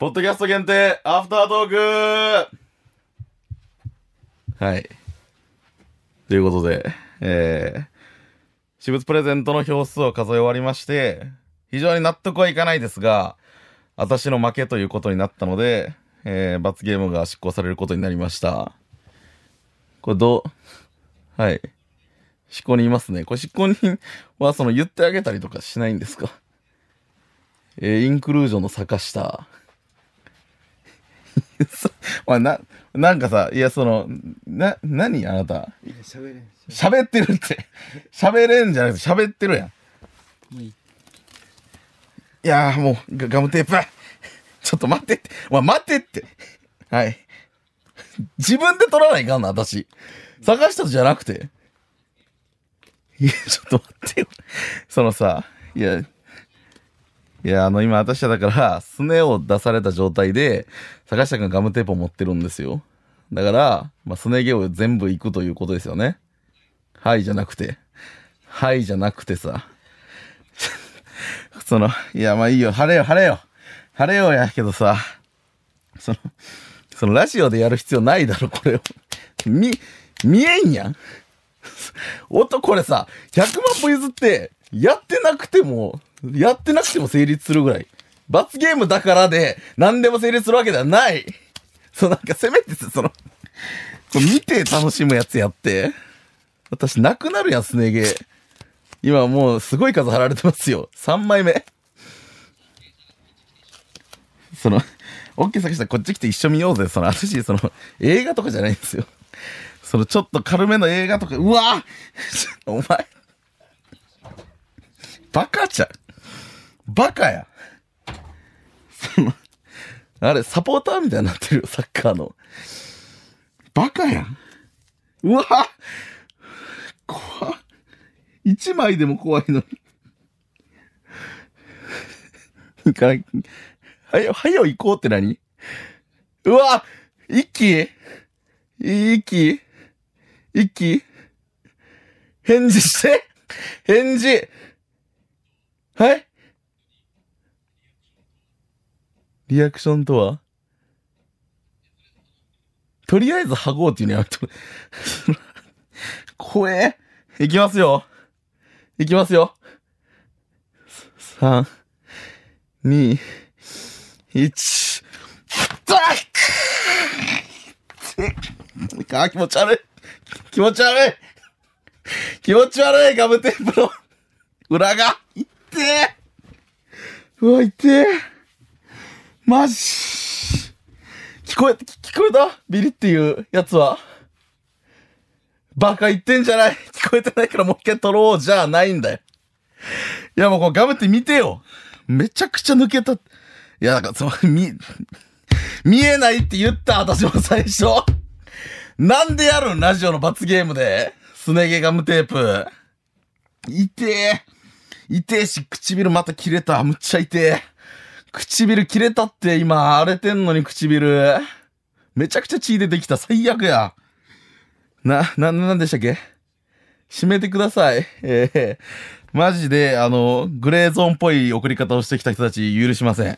ポッドキャスト限定、アフタートークはい。ということで、えー、私物プレゼントの票数を数え終わりまして、非常に納得はいかないですが、私の負けということになったので、えー、罰ゲームが執行されることになりました。これどう、はい。執行人いますね。これ執行人はその言ってあげたりとかしないんですか？えー、インクルージョンの坂下。おい、な、なんかさ、いや、その、な、何あなた？喋れん喋ってるって。喋れんじゃなくて喋ってるやん。いいいやーもうガ、ガムテープ。ちょっと待ってって。お前待ってって。はい。自分で取らないかんな、私。探したじゃなくて。いや、ちょっと待ってよ。そのさ、いや、いや、あの、今私はだから、スネを出された状態で、坂下くんガムテープを持ってるんですよ。だから、まあ、スネ毛を全部行くということですよね。はいじゃなくて。はいじゃなくてさ。その、いや、まあいいよ。晴れよ、晴れよ。晴れよやけどさ、その、そのラジオでやる必要ないだろ、これを。み、見えんやん。音、これさ、100万歩譲って、やってなくても、やってなくても成立するぐらい。罰ゲームだからで、何でも成立するわけではない。そう、なんかせめてその、こ見て楽しむやつやって。私、なくなるやん、スネ毛。今もうすごい数貼られてますよ。3枚目。その、オッケーさきさんこっち来て一緒見ようぜ。その、私、その、映画とかじゃないんですよ。その、ちょっと軽めの映画とか、うわ お前、バカじゃん。バカや。その、あれ、サポーターみたいになってるよ、サッカーの。バカやん。うわ怖っ一枚でも怖いのに。いか。はよ、はよ行こうって何？うわ一気？一気？一気？返事して返事はい？リアクションとは？とりあえず剥ごうっていうのやめて。怖え。いきますよ。いきますよ。3、2、1、あ気持ち悪い。気持ち悪い。気持ち悪い、ガムテープの裏が。いってえ。うわ、いってえ。マジ。聞こえ、聞こえた？ビリっていうやつは？バカ言ってんじゃない 聞こえてないからもう一回撮ろうじゃないんだよ。いやもうこうガムって見てよ。めちゃくちゃ抜けた。いや、なんかその、見、見えないって言った私も最初。なんでやるん？ラジオの罰ゲームで。すね毛ガムテープ。痛え。痛えし、唇また切れた。むっちゃ痛え。唇切れたって今荒れてんのに唇。めちゃくちゃ血出てきた。最悪や。な、な、なんでしたっけ？閉めてください。えー、マジで、あの、グレーゾーンっぽい送り方をしてきた人たち許しません。